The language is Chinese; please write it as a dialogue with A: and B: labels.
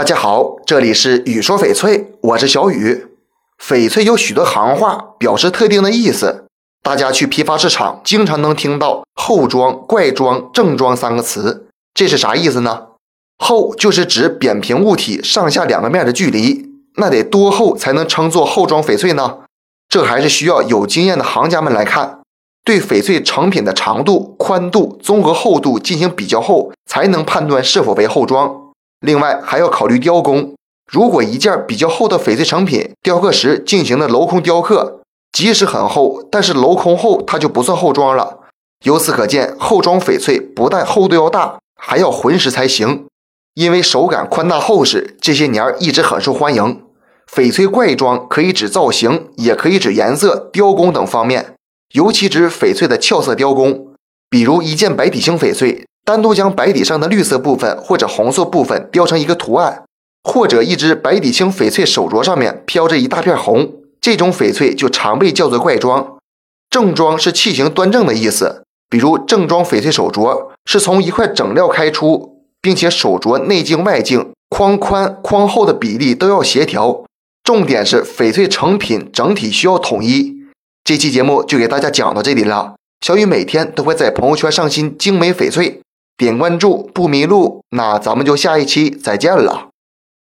A: 大家好，这里是雨说翡翠，我是小雨。翡翠有许多行话，表示特定的意思。大家去批发市场经常能听到“厚装”“怪装”“正装”三个词，这是啥意思呢？厚就是指扁平物体上下两个面的距离，那得多厚才能称作厚装翡翠呢？这还是需要有经验的行家们来看，对翡翠成品的长度、宽度、综合厚度进行比较后，才能判断是否为厚装。另外还要考虑雕工，如果一件比较厚的翡翠成品雕刻时进行的镂空雕刻，即使很厚，但是镂空后它就不算厚装了。由此可见，厚装翡翠不但厚度要大，还要浑实才行。因为手感宽大厚实，这些年一直很受欢迎。翡翠怪装可以指造型，也可以指颜色、雕工等方面，尤其指翡翠的俏色雕工，比如一件白底青翡翠。单独将白底上的绿色部分或者红色部分雕成一个图案，或者一只白底青翡翠手镯上面飘着一大片红，这种翡翠就常被叫做怪装。正装是器型端正的意思，比如正装翡翠手镯是从一块整料开出，并且手镯内径外径、框宽框厚的比例都要协调。重点是翡翠成品整体需要统一。这期节目就给大家讲到这里了。小雨每天都会在朋友圈上新精美翡翠。点关注不迷路，那咱们就下一期再见了。